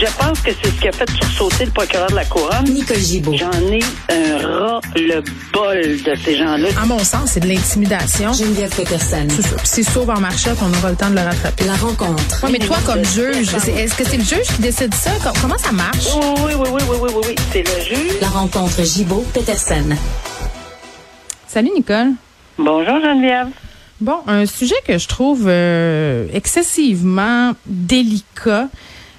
Je pense que c'est ce qui a fait sursauter le procureur de la Couronne. Nicole Gibault. J'en ai un ras le bol de ces gens-là. À mon sens, c'est de l'intimidation. Geneviève Peterson. C'est ça. C'est sauve en marchette, on aura le temps de le rattraper. La rencontre. Ouais, mais toi, comme juge, est-ce que c'est le juge qui décide ça? Com- Comment ça marche? Oui, oui, oui, oui, oui, oui, oui, oui. C'est le juge. La rencontre Gibault-Peterson. Salut, Nicole. Bonjour, Geneviève. Bon, un sujet que je trouve euh, excessivement délicat.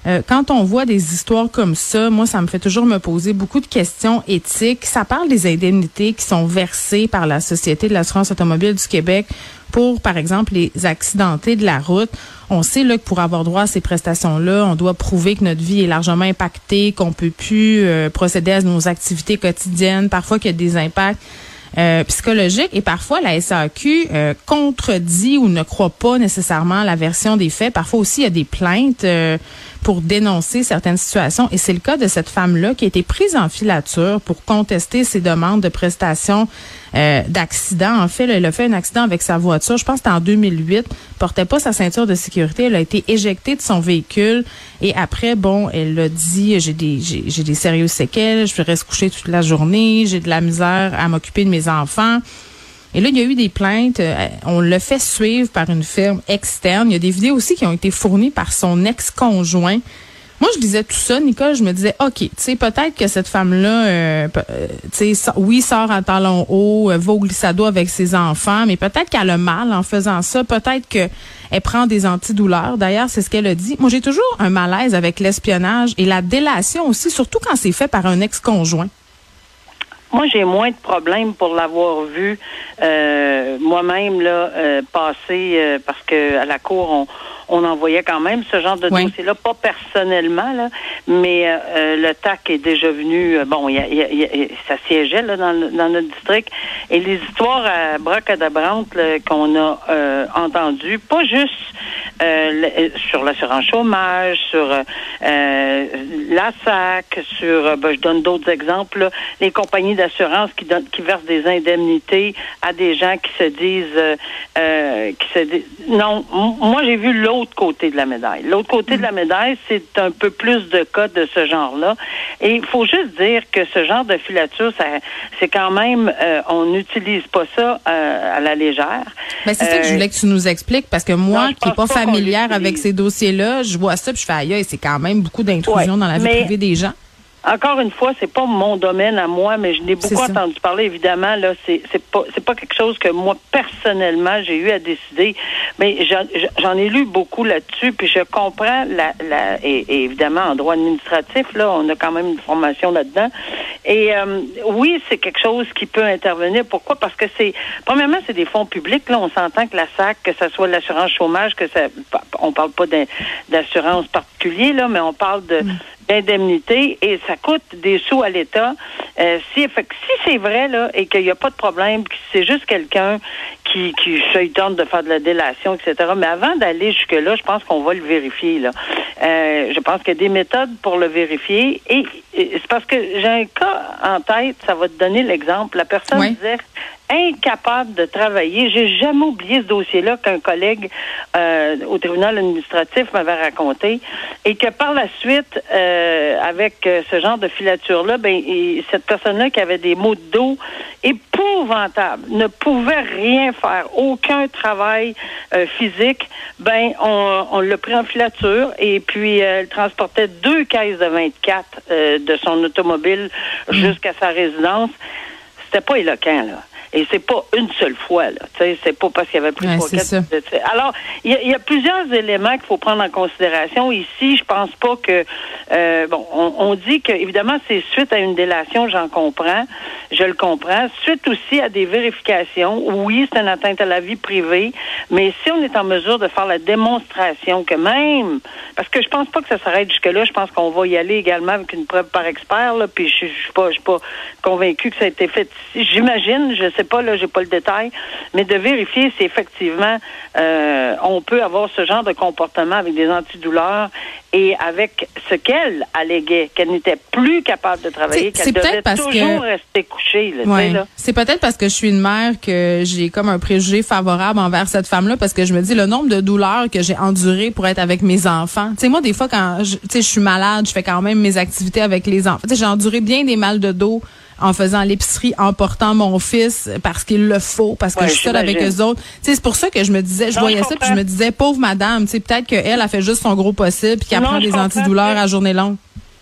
Euh, quand on voit des histoires comme ça, moi, ça me fait toujours me poser beaucoup de questions éthiques. Ça parle des indemnités qui sont versées par la Société de l'assurance automobile du Québec pour, par exemple, les accidentés de la route. On sait là, que pour avoir droit à ces prestations-là, on doit prouver que notre vie est largement impactée, qu'on peut plus euh, procéder à nos activités quotidiennes, parfois qu'il y a des impacts euh, psychologique. Et parfois la SAQ euh, contredit ou ne croit pas nécessairement la version des faits. Parfois aussi, il y a des plaintes euh, pour dénoncer certaines situations. Et c'est le cas de cette femme-là qui a été prise en filature pour contester ses demandes de prestations euh, d'accident. En fait, elle a fait un accident avec sa voiture, je pense que c'était en 2008, portait pas sa ceinture de sécurité, elle a été éjectée de son véhicule. Et après, bon, elle a dit, j'ai des, j'ai, des sérieuses séquelles, je rester coucher toute la journée, j'ai de la misère à m'occuper de mes enfants. Et là, il y a eu des plaintes. euh, On l'a fait suivre par une firme externe. Il y a des vidéos aussi qui ont été fournies par son ex-conjoint. Moi, je disais tout ça, Nicole, je me disais, OK, tu sais, peut-être que cette femme-là, euh, euh, tu sais, oui, sort en talons hauts, va au glissado avec ses enfants, mais peut-être qu'elle a mal en faisant ça. Peut-être qu'elle prend des antidouleurs. D'ailleurs, c'est ce qu'elle a dit. Moi, j'ai toujours un malaise avec l'espionnage et la délation aussi, surtout quand c'est fait par un ex-conjoint. Moi, j'ai moins de problèmes pour l'avoir vu euh, moi-même là euh, passer euh, parce que à la cour on on envoyait quand même ce genre de Oui. dossier-là, pas personnellement, là, mais euh, euh, le TAC est déjà venu, euh, bon, y a- y a- y a- ça siégeait là, dans, le- dans notre district, et les histoires à bracadabrante là, qu'on a euh, entendues, pas juste euh, le- sur l'assurance chômage, sur euh, euh, la SAC, sur, euh, ben, je donne d'autres exemples, là, les compagnies d'assurance qui, donnent- qui versent des indemnités à des gens qui se disent, euh, euh, qui se disent, non, moi j'ai vu l'autre côté de la médaille. L'autre côté de la médaille, c'est un peu plus de cas de ce genre-là. Et il faut juste dire que ce genre de filature, c'est quand même, euh, on n'utilise pas ça euh, à la légère. Ben, c'est ça que je voulais que tu nous expliques parce que moi, non, qui n'ai pense pas familière avec ces dossiers-là, je vois ça puis je fais aïe, aïe, c'est quand même beaucoup d'intrusion Ouais, dans la vie mais- privée des gens. Encore une fois, c'est pas mon domaine à moi, mais je n'ai beaucoup entendu parler. Évidemment, là, c'est c'est pas c'est pas quelque chose que moi personnellement j'ai eu à décider, mais j'en- j'en ai lu beaucoup là-dessus, puis je comprends la, la et, et évidemment en droit administratif là, on a quand même une formation là-dedans. Et euh, oui, c'est quelque chose qui peut intervenir. Pourquoi? Parce que c'est premièrement, c'est des fonds publics. Là, on s'entend que la SAC, que ce soit l'assurance chômage, que ça, on parle pas d'assurance particulier là, mais on parle de d'indemnité et ça coûte des sous à l'État. Euh, si, fait que si c'est vrai là et qu'il n'y a pas de problème, que c'est juste quelqu'un qui, qui se tente de faire de la délation, etc. Mais avant d'aller jusque-là, je pense qu'on va le vérifier. Là. Euh, je pense qu'il y a des méthodes pour le vérifier. Et, et c'est parce que j'ai un cas en tête, ça va te donner l'exemple. La personne Oui. disait incapable de travailler. J'ai jamais oublié ce dossier-là qu'un collègue euh, au tribunal administratif m'avait raconté et que par la suite, euh, avec euh, ce genre de filature-là, ben et cette personne-là qui avait des maux de dos épouvantables, ne pouvait rien faire, aucun travail euh, physique, ben on, on l'a pris en filature et puis elle transportait deux caisses de 24 euh, de son automobile jusqu'à sa résidence. C'était pas éloquent, là. Et c'est pas une seule fois, là. Tu sais, c'est pas parce qu'il y avait plus Ouais, tu sais. Alors, il y, a- il y a plusieurs éléments qu'il faut prendre en considération. Ici, je pense pas que euh, bon, on, on dit que évidemment c'est suite à une délation, j'en comprends, je le comprends. Suite aussi à des vérifications, oui, c'est une atteinte à la vie privée, mais si on est en mesure de faire la démonstration que même, parce que je pense pas que ça s'arrête jusque là, je pense qu'on va y aller également avec une preuve par expert, là, puis je, je suis pas, je suis pas convaincu que ça a été fait. J'imagine, je sais sais pas, là, j'ai pas le détail, mais de vérifier si effectivement euh, on peut avoir ce genre de comportement avec des antidouleurs et avec ce qu'elle alléguait, qu'elle n'était plus capable de travailler, qu'elle devait toujours rester couchée. C'est peut-être parce que je suis une mère que j'ai comme un préjugé favorable envers cette femme-là, parce que je me dis le nombre de douleurs que j'ai endurées pour être avec mes enfants. Tu sais, moi, des fois, quand je, je suis malade, je fais quand même mes activités avec les enfants. J'ai enduré bien des mal de dos en faisant l'épicerie, en portant mon fils parce qu'il le faut, parce que je suis seule avec eux autres. C'est pour ça que je me disais, je voyais ça, puis je me disais, pauvre madame, peut-être qu'elle a fait juste son gros possible, puis qu'elle prend des antidouleurs à journée longue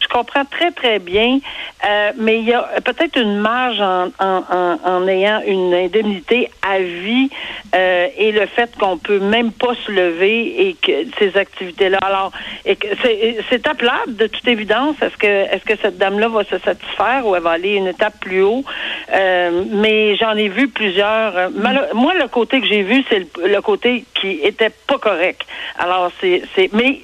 je comprends très, très bien, euh, mais il y a peut-être une marge en, ayant une indemnité à vie euh, et le fait qu'on peut même pas se lever et que ces activités-là. Alors, c'est appelable de toute évidence. Est-ce que est-ce que cette dame-là va se satisfaire ou elle va aller une étape plus haut? Euh, mais j'en ai vu plusieurs. Moi, le côté que j'ai vu, c'est le, le, côté qui était pas correct. Alors, c'est, mais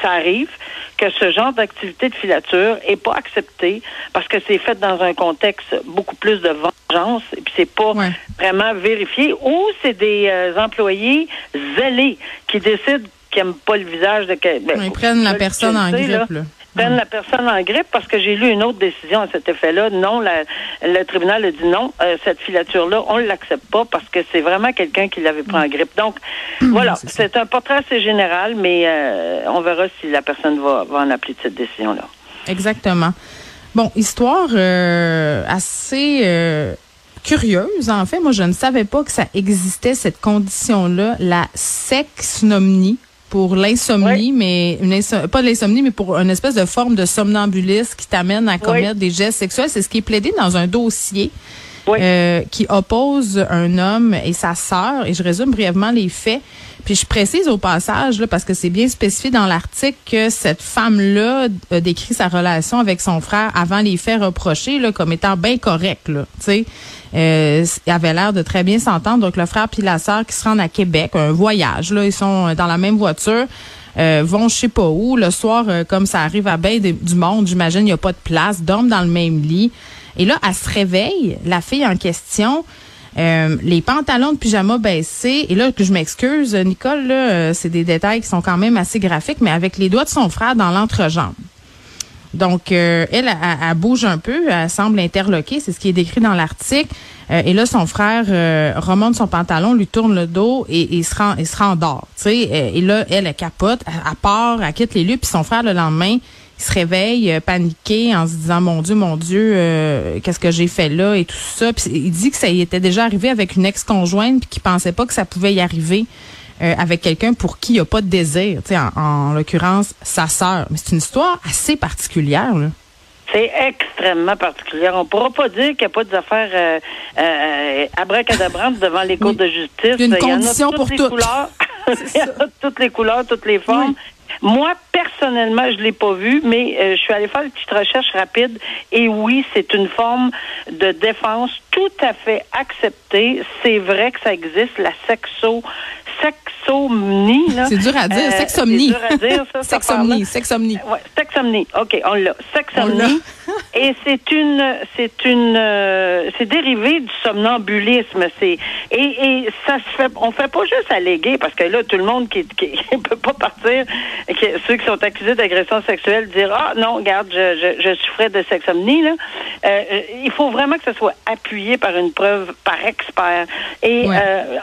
ça arrive que ce genre d'activité de filature est pas accepté parce que c'est fait dans un contexte beaucoup plus de vengeance et puis c'est pas vraiment vérifié ou c'est des euh, employés zélés qui décident qu'ils n'aiment pas le visage de quelqu'un. ils prennent la personne en grippe. Là prennent la personne en grippe parce que j'ai lu une autre décision à cet effet-là. Non, le tribunal a dit non, euh, cette filature-là, on ne l'accepte pas parce que c'est vraiment quelqu'un qui l'avait pris en grippe. Donc, mmh, voilà, c'est un portrait assez général, mais euh, on verra si la personne va, en appeler de cette décision-là. Exactement. Bon, histoire euh, assez curieuse, en fait. Moi, je ne savais pas que ça existait, cette condition-là, la sexnomnie pour l'insomnie, mais une pas l'insomnie, mais pour une espèce de forme de somnambulisme qui t'amène à commettre des gestes sexuels. C'est ce qui est plaidé dans un dossier euh, qui oppose un homme et sa sœur. Et je résume brièvement les faits. Puis je précise au passage, là, parce que c'est bien spécifié dans l'article, que cette femme-là a décrit sa relation avec son frère avant les faits reprochés là, comme étant bien correcte. Là, euh, avait l'air de très bien s'entendre. Donc le frère puis la sœur qui se rendent à Québec, un voyage. Là, ils sont dans la même voiture. Euh, vont je sais pas où. Le soir, euh, comme ça arrive à bien du monde, j'imagine, il n'y a pas de place, dorment dans le même lit. Et là, elle se réveille, la fille en question, euh, les pantalons de pyjama baissés. Et là, que je m'excuse, Nicole, là, euh, c'est des détails qui sont quand même assez graphiques, mais avec les doigts de son frère dans l'entrejambe. Donc, euh, elle, elle, bouge un peu, elle semble interloquée, c'est ce qui est décrit dans l'article. et là, son frère remonte son pantalon, lui tourne le dos et, il se rend, il se rendort. et là, elle, elle capote, elle, part, elle quitte les lieux, puis son frère le lendemain, il se réveille euh, paniqué en se disant mon Dieu, mon Dieu, euh, qu'est-ce que j'ai fait là et tout ça. Puis il dit que ça y était déjà arrivé avec une ex-conjointe puis qu'il pensait pas que ça pouvait y arriver. Euh, avec quelqu'un pour qui il n'y a pas de désir, en, en l'occurrence sa sœur. Mais c'est une histoire assez particulière. Là. C'est extrêmement particulier. On ne pourra pas dire qu'il n'y a pas des affaires euh, euh, abracadabrantes devant les cours de justice. Il y a une condition pour toutes. Couleurs. Il y a toutes les couleurs, toutes les formes. Moi, personnellement, je l'ai pas vu, mais euh, je suis allée faire une petite recherche rapide et oui, c'est une forme de défense tout à fait acceptée. C'est vrai que ça existe, la sexo sexomnie. C'est dur à dire, euh, sexomnie. C'est dur à dire, ça. sexomnie, sexomnie. Ouais, sexomnie. OK, on l'a. Sexomnie. et c'est une, c'est une, euh, c'est dérivé du somnambulisme. C'est et, et ça se fait, on fait pas juste alléguer parce que là, tout le monde qui, qui, peut pas partir, qui, ceux qui sont accusés d'agression sexuelle, dire ah non, regarde, je, je, je souffrais de sexomnie là. Euh, il faut vraiment que ce soit appuyé par une preuve par expert. Et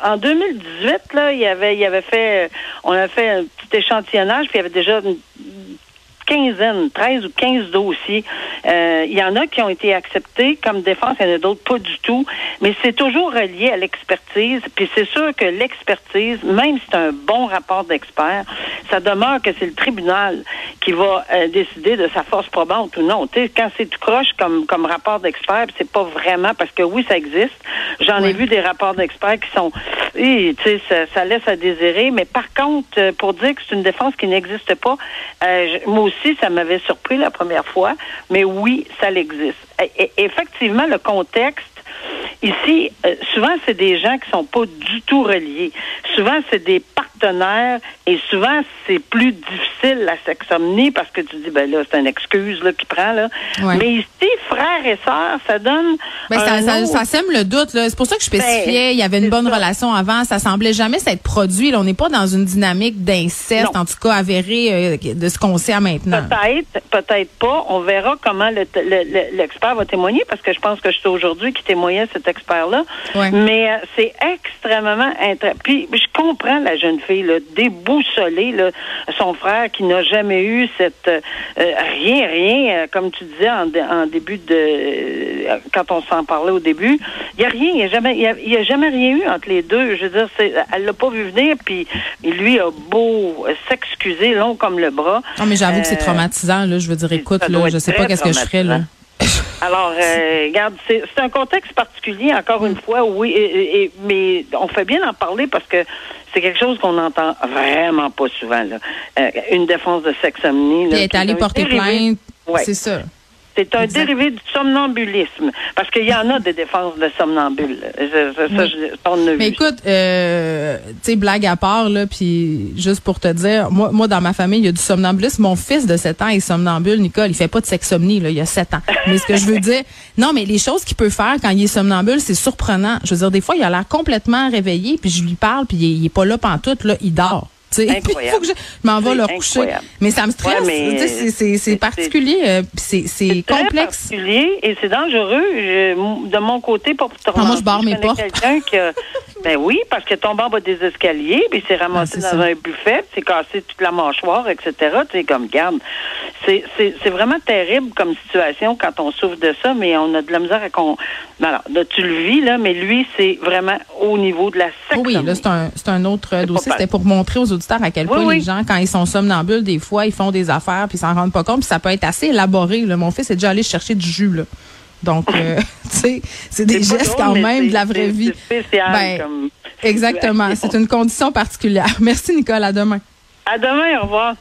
en 2018 là, il y avait, il avait fait, on a fait un petit échantillonnage, puis il y avait déjà une quinzaine, 13 ou 15 dossiers. Euh, il y en a qui ont été acceptés comme défense, il y en a d'autres pas du tout, mais c'est toujours relié à l'expertise. Puis c'est sûr que l'expertise, même si c'est un bon rapport d'expert, ça demeure que c'est le tribunal qui va euh, décider de sa force probante ou non. sais, quand c'est tout croche comme, comme rapport d'expert, c'est pas vraiment parce que oui, ça existe. J'en ai vu des rapports d'experts qui sont, tu sais, ça, ça, laisse à désirer. Mais par contre, euh, pour dire que c'est une défense qui n'existe pas, euh, moi aussi, ça m'avait surpris la première fois. Mais oui, ça existe. Et, effectivement, le contexte Ici, souvent, c'est des gens qui sont pas du tout reliés. Souvent, c'est des partenaires partenaire et souvent c'est plus difficile la sexomnie parce que tu dis ben là c'est une excuse là qui prend là. Ouais. Mais ici frères et sœurs, ça donne Ben, ça, sème le doute. là. C'est pour ça que je spécifiais, il y avait une bonne ça. relation avant. Ça semblait jamais s'être produit. Là, on n'est pas dans une dynamique d'inceste, en tout cas avérée euh, de ce qu'on sait à maintenant. Peut-être, peut-être pas. On verra comment le- le- le- l'expert va témoigner, parce que je pense que c'est aujourd'hui qui témoignait cet expert-là. Ouais. Mais euh, c'est extrêmement intér- Puis je comprends la jeune fille, là, déboussolée, là, son frère qui n'a jamais eu cette euh, rien, rien, comme tu disais en, en début de quand on s'en parlait au début, il y a rien, il y a jamais, y a, il y a jamais rien eu entre les deux. Je veux dire, elle l'a pas vu venir, puis lui a beau s'excuser long comme le bras. Non, mais j'avoue que c'est Euh, traumatisant. Là. Je veux dire, écoute, là, je être sais pas qu'est-ce que je ferais. Là. Alors, euh, regarde, c'est un contexte particulier, encore une fois, oui, et- et- et- mais on fait bien d'en parler parce que c'est quelque chose qu'on entend vraiment pas souvent. Là. Euh, une défense de sexomnie. Là, elle est allée un porter plainte. Ouais. C'est ça. C'est un Exact. dérivé du somnambulisme. Parce qu'il y en a des défenses de somnambules. Je- je- ça, Oui. je- ça, on a Mais vu. écoute, euh, tu sais, blague à part, là, puis juste pour te dire, moi, moi, dans ma famille, il y a du somnambulisme. Mon fils de 7 ans est somnambule, Nicole. Il fait pas de sexomnie, là, il y a 7 ans. Mais ce que je veux dire, non, mais les choses qu'il peut faire quand il est somnambule, c'est surprenant. Je veux dire, des fois, il a l'air complètement réveillé, puis je lui parle, puis il, est- il est pas là pantoute, là, il dort. Il faut que je, je m'en vais C'est le coucher. incroyable. Mais ça me stresse. Ouais, c'est- particulier, euh, c'est c'est C'est complexe. particulier et c'est dangereux. Je- de mon côté, pour te Ah, moi, je barre mes portes. quelqu'un qui a- ben oui, parce qu'il est tombé en bas des escaliers, puis il s'est ramassé Ah, dans ça. un buffet, puis s'est cassé toute la mâchoire, etc. Tu sais, comme, garde. C'est, vraiment terrible comme situation quand on souffre de ça, mais on a de la misère à qu'on... Non, alors, là, tu le vis, là, mais lui, c'est vraiment au niveau de la Oh Oui, sexomnie. là, c'est un, un autre dossier. C'était pour montrer aux auditeurs à quel Oui, point oui. les gens, quand ils sont somnambules, des fois, ils font des affaires puis ils s'en rendent pas compte. Puis ça peut être assez élaboré. Là. Mon fils est déjà allé chercher du jus. Là. Donc, euh, tu sais, c'est des gestes drôle, quand même de la vraie vie. Spécial Ben, comme Exactement. C'est une condition particulière. Merci, Nicole. À demain. À demain, au revoir.